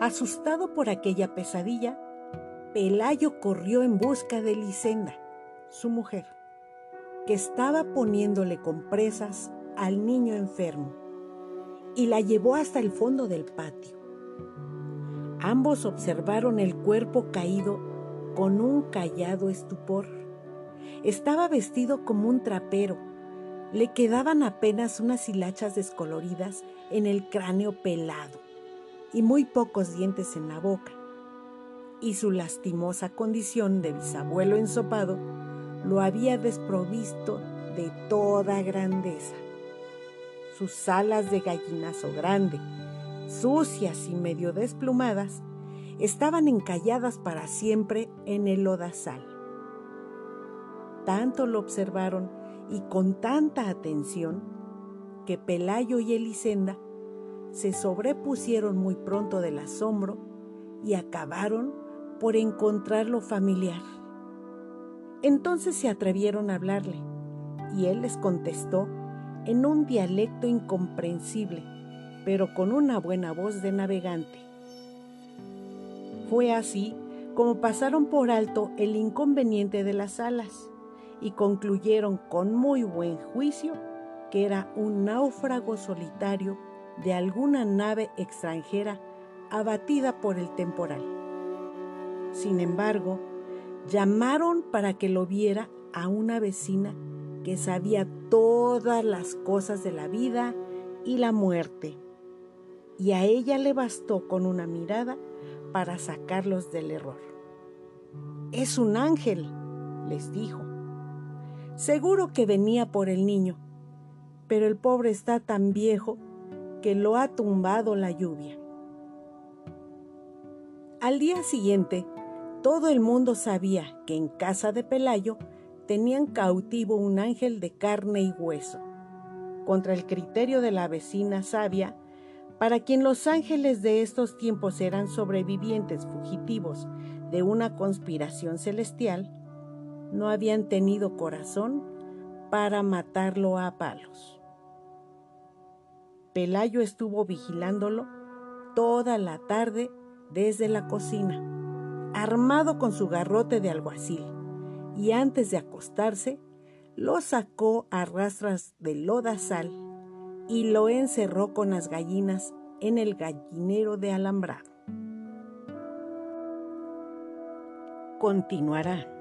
Asustado por aquella pesadilla, Pelayo corrió en busca de Lisenda, su mujer, que estaba poniéndole compresas al niño enfermo, y la llevó hasta el fondo del patio. Ambos observaron el cuerpo caído con un callado estupor. Estaba vestido como un trapero. Le quedaban apenas unas hilachas descoloridas en el cráneo pelado y muy pocos dientes en la boca. Y su lastimosa condición de bisabuelo ensopado lo había desprovisto de toda grandeza. Sus alas de gallinazo grande, sucias y medio desplumadas, estaban encalladas para siempre en el lodazal. Tanto lo observaron y con tanta atención que Pelayo y Elisenda se sobrepusieron muy pronto del asombro y acabaron por encontrarlo familiar. Entonces se atrevieron a hablarle y él les contestó en un dialecto incomprensible, pero con una buena voz de navegante. Fue así como pasaron por alto el inconveniente de las alas y concluyeron con muy buen juicio que era un náufrago solitario de alguna nave extranjera abatida por el temporal. Sin embargo, llamaron para que lo viera a una vecina que sabía todas las cosas de la vida y la muerte, y a ella le bastó con una mirada para sacarlos del error. Es un ángel, les dijo. Seguro que venía por el niño, pero el pobre está tan viejo que lo ha tumbado la lluvia. Al día siguiente, todo el mundo sabía que en casa de Pelayo tenían cautivo un ángel de carne y hueso. Contra el criterio de la vecina sabia, para quien los ángeles de estos tiempos eran sobrevivientes fugitivos de una conspiración celestial, no habían tenido corazón para matarlo a palos. Pelayo estuvo vigilándolo toda la tarde desde la cocina, armado con su garrote de alguacil, y antes de acostarse, lo sacó a rastras de lodazal y lo encerró con las gallinas en el gallinero de alambrado. Continuará.